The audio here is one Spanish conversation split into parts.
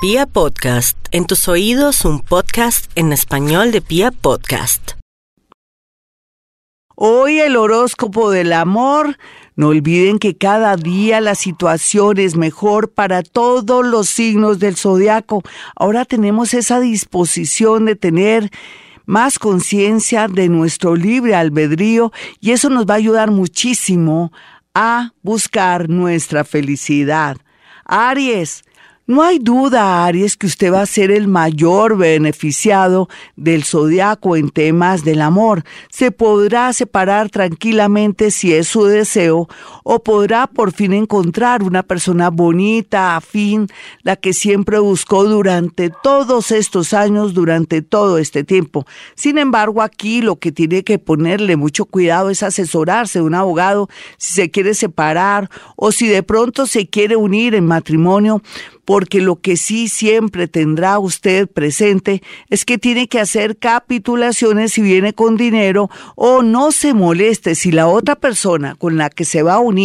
Pia Podcast, en tus oídos un podcast en español de Pia Podcast. Hoy el horóscopo del amor. No olviden que cada día la situación es mejor para todos los signos del zodiaco. Ahora tenemos esa disposición de tener más conciencia de nuestro libre albedrío y eso nos va a ayudar muchísimo a buscar nuestra felicidad. Aries, no hay duda, Aries, que usted va a ser el mayor beneficiado del zodiaco en temas del amor. Se podrá separar tranquilamente si es su deseo o podrá por fin encontrar una persona bonita, afín, la que siempre buscó durante todos estos años, durante todo este tiempo. Sin embargo, aquí lo que tiene que ponerle mucho cuidado es asesorarse de un abogado si se quiere separar o si de pronto se quiere unir en matrimonio porque lo que sí siempre tendrá usted presente es que tiene que hacer capitulaciones si viene con dinero o no se moleste si la otra persona con la que se va a unir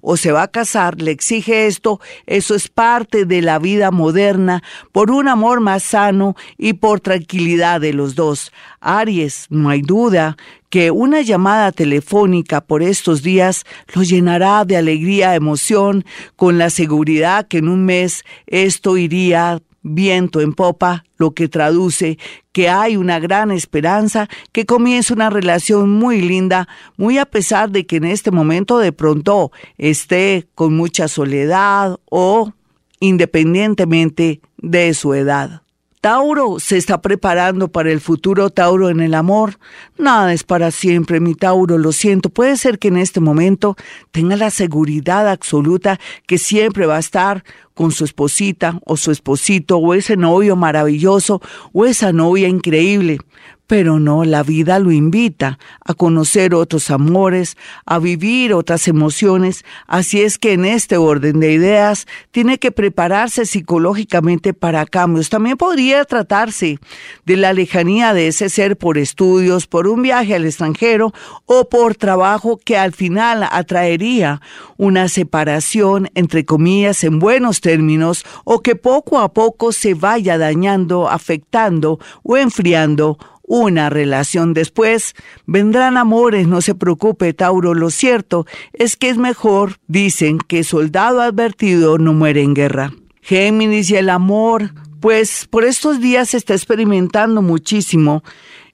o se va a casar, le exige esto, eso es parte de la vida moderna, por un amor más sano y por tranquilidad de los dos. Aries, no hay duda que una llamada telefónica por estos días lo llenará de alegría, emoción, con la seguridad que en un mes esto iría viento en popa, lo que traduce que hay una gran esperanza, que comienza una relación muy linda, muy a pesar de que en este momento de pronto esté con mucha soledad o independientemente de su edad. Tauro se está preparando para el futuro Tauro en el amor. Nada es para siempre, mi Tauro, lo siento. Puede ser que en este momento tenga la seguridad absoluta que siempre va a estar con su esposita o su esposito o ese novio maravilloso o esa novia increíble. Pero no, la vida lo invita a conocer otros amores, a vivir otras emociones, así es que en este orden de ideas tiene que prepararse psicológicamente para cambios. También podría tratarse de la lejanía de ese ser por estudios, por un viaje al extranjero o por trabajo que al final atraería una separación, entre comillas, en buenos términos, o que poco a poco se vaya dañando, afectando o enfriando una relación después. Vendrán amores, no se preocupe, Tauro. Lo cierto es que es mejor, dicen, que soldado advertido no muere en guerra. Géminis y el amor, pues por estos días se está experimentando muchísimo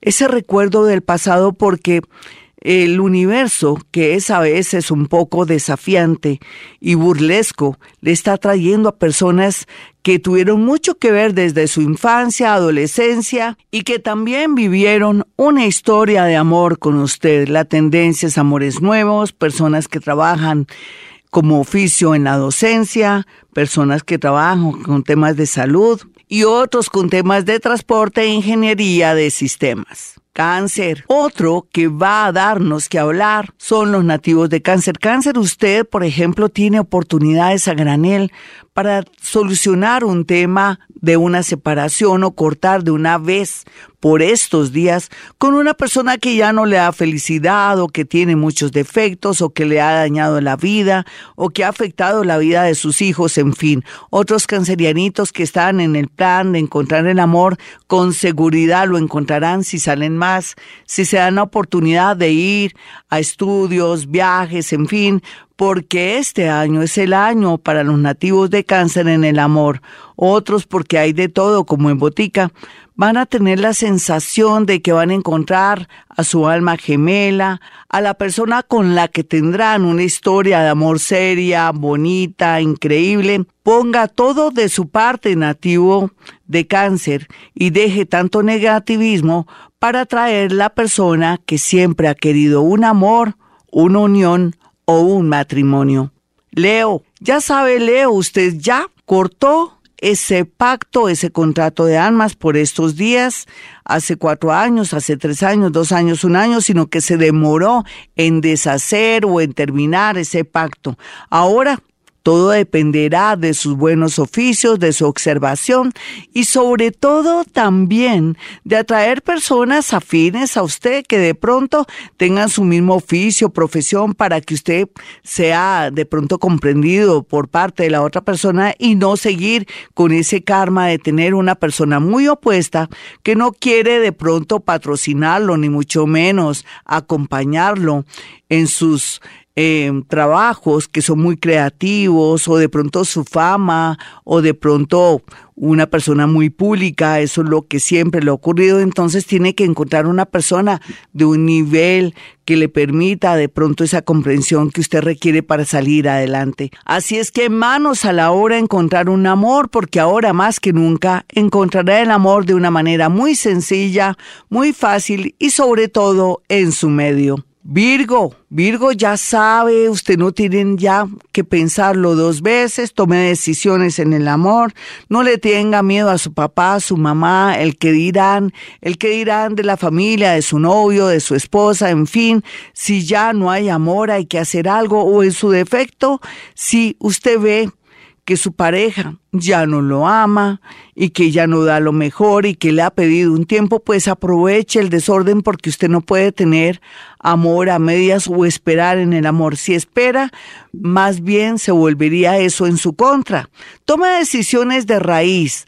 ese recuerdo del pasado porque el universo, que es a veces un poco desafiante y burlesco, le está trayendo a personas que tuvieron mucho que ver desde su infancia, adolescencia y que también vivieron una historia de amor con usted. La tendencia es amores nuevos, personas que trabajan como oficio en la docencia, personas que trabajan con temas de salud y otros con temas de transporte e ingeniería de sistemas. Cáncer. Otro que va a darnos que hablar son los nativos de cáncer. Cáncer, usted, por ejemplo, tiene oportunidades a granel para solucionar un tema de una separación o cortar de una vez por estos días con una persona que ya no le da felicidad o que tiene muchos defectos o que le ha dañado la vida o que ha afectado la vida de sus hijos, en fin. Otros cancerianitos que están en el plan de encontrar el amor, con seguridad lo encontrarán si salen más, si se dan la oportunidad de ir a estudios, viajes, en fin, porque este año es el año para los nativos de cáncer en el amor, otros porque hay de todo como en botica, van a tener la sensación de que van a encontrar a su alma gemela, a la persona con la que tendrán una historia de amor seria, bonita, increíble. Ponga todo de su parte nativo de cáncer y deje tanto negativismo para traer la persona que siempre ha querido un amor, una unión, o un matrimonio. Leo, ya sabe Leo, usted ya cortó ese pacto, ese contrato de almas por estos días, hace cuatro años, hace tres años, dos años, un año, sino que se demoró en deshacer o en terminar ese pacto. Ahora Todo dependerá de sus buenos oficios, de su observación y sobre todo también de atraer personas afines a usted que de pronto tengan su mismo oficio, profesión, para que usted sea de pronto comprendido por parte de la otra persona y no seguir con ese karma de tener una persona muy opuesta que no quiere de pronto patrocinarlo, ni mucho menos acompañarlo en sus eh, trabajos que son muy creativos o de pronto su fama o de pronto una persona muy pública, eso es lo que siempre le ha ocurrido, entonces tiene que encontrar una persona de un nivel que le permita de pronto esa comprensión que usted requiere para salir adelante. Así es que manos a la hora encontrar un amor, porque ahora más que nunca encontrará el amor de una manera muy sencilla, muy fácil y sobre todo en su medio. Virgo, Virgo ya sabe, usted no tiene ya que pensarlo dos veces, tome decisiones en el amor, no le tenga miedo a su papá, a su mamá, el que dirán, el que dirán de la familia, de su novio, de su esposa, en fin, si ya no hay amor hay que hacer algo o en su defecto, si usted ve que su pareja ya no lo ama y que ya no da lo mejor y que le ha pedido un tiempo, pues aproveche el desorden porque usted no puede tener amor a medias o esperar en el amor. Si espera, más bien se volvería eso en su contra. Toma decisiones de raíz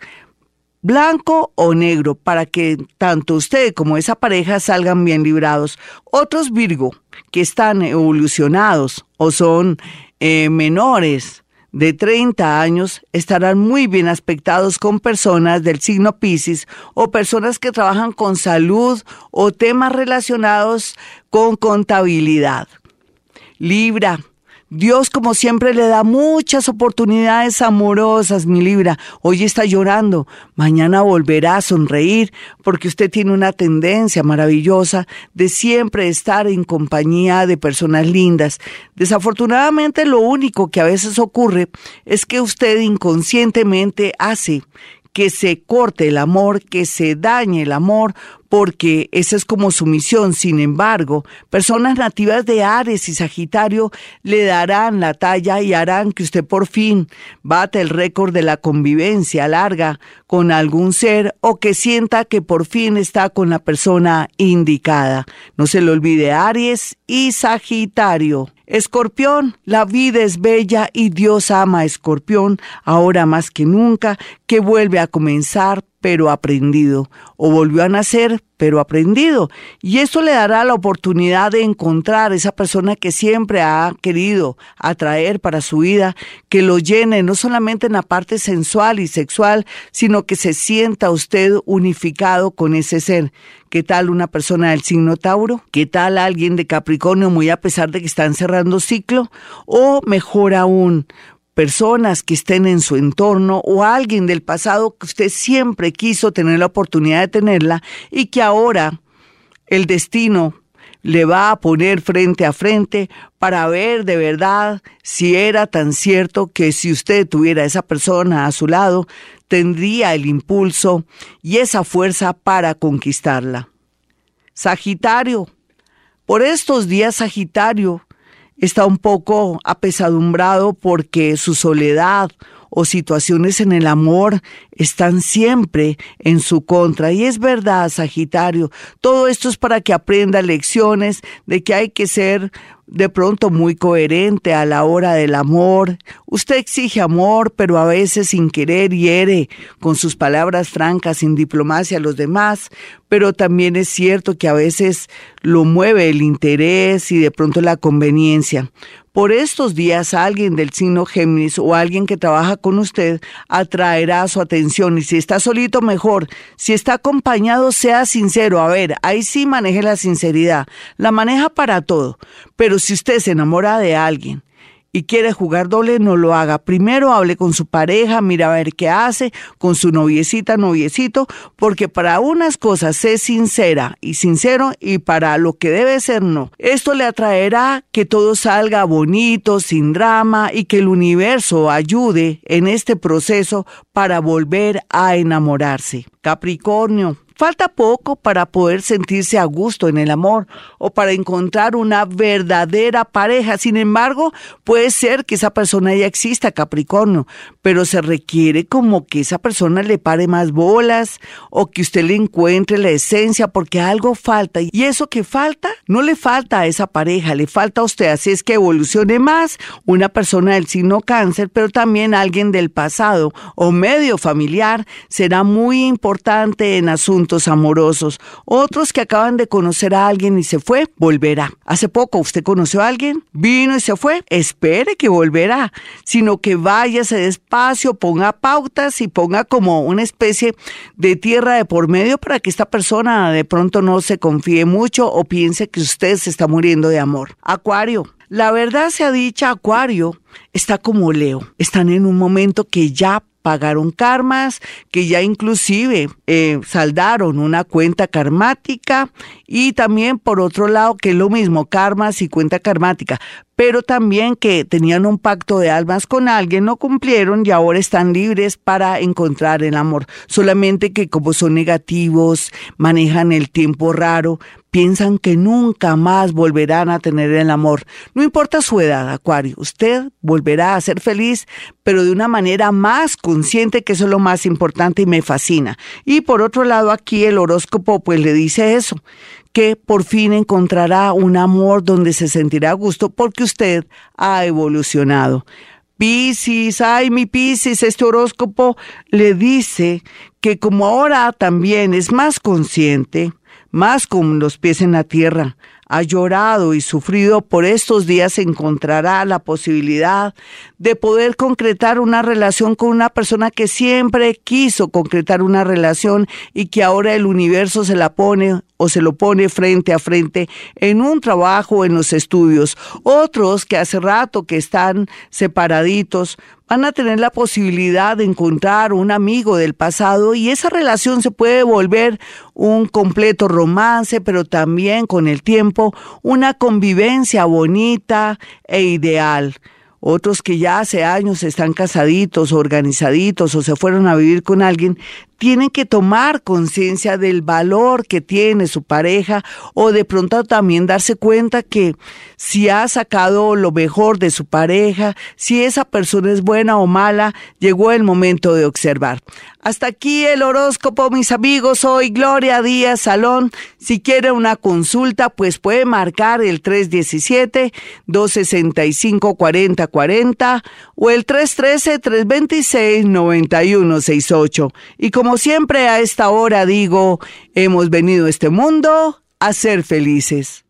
blanco o negro, para que tanto usted como esa pareja salgan bien librados. Otros Virgo que están evolucionados o son eh, menores, de 30 años estarán muy bien aspectados con personas del signo Pisces o personas que trabajan con salud o temas relacionados con contabilidad. Libra, Dios como siempre le da muchas oportunidades amorosas, mi Libra. Hoy está llorando, mañana volverá a sonreír porque usted tiene una tendencia maravillosa de siempre estar en compañía de personas lindas. Desafortunadamente lo único que a veces ocurre es que usted inconscientemente hace que se corte el amor, que se dañe el amor, porque esa es como su misión. Sin embargo, personas nativas de Ares y Sagitario le darán la talla y harán que usted por fin bate el récord de la convivencia larga con algún ser o que sienta que por fin está con la persona indicada. No se le olvide Aries y Sagitario. Escorpión, la vida es bella y Dios ama a Escorpión ahora más que nunca, que vuelve a comenzar pero aprendido, o volvió a nacer, pero aprendido. Y esto le dará la oportunidad de encontrar esa persona que siempre ha querido atraer para su vida, que lo llene no solamente en la parte sensual y sexual, sino que se sienta usted unificado con ese ser. ¿Qué tal una persona del signo Tauro? ¿Qué tal alguien de Capricornio muy a pesar de que están cerrando ciclo? O mejor aún, personas que estén en su entorno o alguien del pasado que usted siempre quiso tener la oportunidad de tenerla y que ahora el destino le va a poner frente a frente para ver de verdad si era tan cierto que si usted tuviera esa persona a su lado, tendría el impulso y esa fuerza para conquistarla. Sagitario, por estos días Sagitario, está un poco apesadumbrado porque su soledad o situaciones en el amor están siempre en su contra. Y es verdad, Sagitario, todo esto es para que aprenda lecciones de que hay que ser de pronto muy coherente a la hora del amor. Usted exige amor, pero a veces sin querer hiere con sus palabras francas, sin diplomacia a los demás, pero también es cierto que a veces lo mueve el interés y de pronto la conveniencia. Por estos días alguien del signo Géminis o alguien que trabaja con usted atraerá su atención. Y si está solito mejor, si está acompañado sea sincero, a ver, ahí sí maneje la sinceridad, la maneja para todo, pero si usted se enamora de alguien y quiere jugar doble, no lo haga. Primero hable con su pareja, mira a ver qué hace, con su noviecita, noviecito, porque para unas cosas sé sincera y sincero y para lo que debe ser no. Esto le atraerá que todo salga bonito, sin drama y que el universo ayude en este proceso para volver a enamorarse. Capricornio, Falta poco para poder sentirse a gusto en el amor o para encontrar una verdadera pareja. Sin embargo, puede ser que esa persona ya exista, Capricornio, pero se requiere como que esa persona le pare más bolas o que usted le encuentre la esencia porque algo falta. Y eso que falta, no le falta a esa pareja, le falta a usted. Así es que evolucione más una persona del signo cáncer, pero también alguien del pasado o medio familiar será muy importante en asuntos amorosos. Otros que acaban de conocer a alguien y se fue, volverá. Hace poco usted conoció a alguien, vino y se fue, espere que volverá, sino que váyase despacio, ponga pautas y ponga como una especie de tierra de por medio para que esta persona de pronto no se confíe mucho o piense que usted se está muriendo de amor. Acuario. La verdad se ha dicho, Acuario está como Leo. Están en un momento que ya pagaron karmas, que ya inclusive eh, saldaron una cuenta karmática y también por otro lado que es lo mismo, karmas y cuenta karmática, pero también que tenían un pacto de almas con alguien, no cumplieron y ahora están libres para encontrar el amor. Solamente que como son negativos, manejan el tiempo raro, piensan que nunca más volverán a tener el amor. No importa su edad, Acuario, usted volverá a ser feliz, pero de una manera más consciente, que eso es lo más importante y me fascina. Y por otro lado, aquí el horóscopo pues le dice eso, que por fin encontrará un amor donde se sentirá a gusto porque usted ha evolucionado. Piscis, ay mi Piscis, este horóscopo le dice que como ahora también es más consciente, más con los pies en la tierra, ha llorado y sufrido por estos días encontrará la posibilidad de poder concretar una relación con una persona que siempre quiso concretar una relación y que ahora el universo se la pone o se lo pone frente a frente en un trabajo en los estudios. Otros que hace rato que están separaditos van a tener la posibilidad de encontrar un amigo del pasado y esa relación se puede volver un completo romance, pero también con el tiempo una convivencia bonita e ideal otros que ya hace años están casaditos, organizaditos o se fueron a vivir con alguien, tienen que tomar conciencia del valor que tiene su pareja o de pronto también darse cuenta que si ha sacado lo mejor de su pareja, si esa persona es buena o mala, llegó el momento de observar. Hasta aquí el horóscopo, mis amigos. Soy Gloria Díaz Salón. Si quiere una consulta, pues puede marcar el 317-265-4040 o el 313-326-9168. Y como como siempre a esta hora digo, hemos venido a este mundo a ser felices.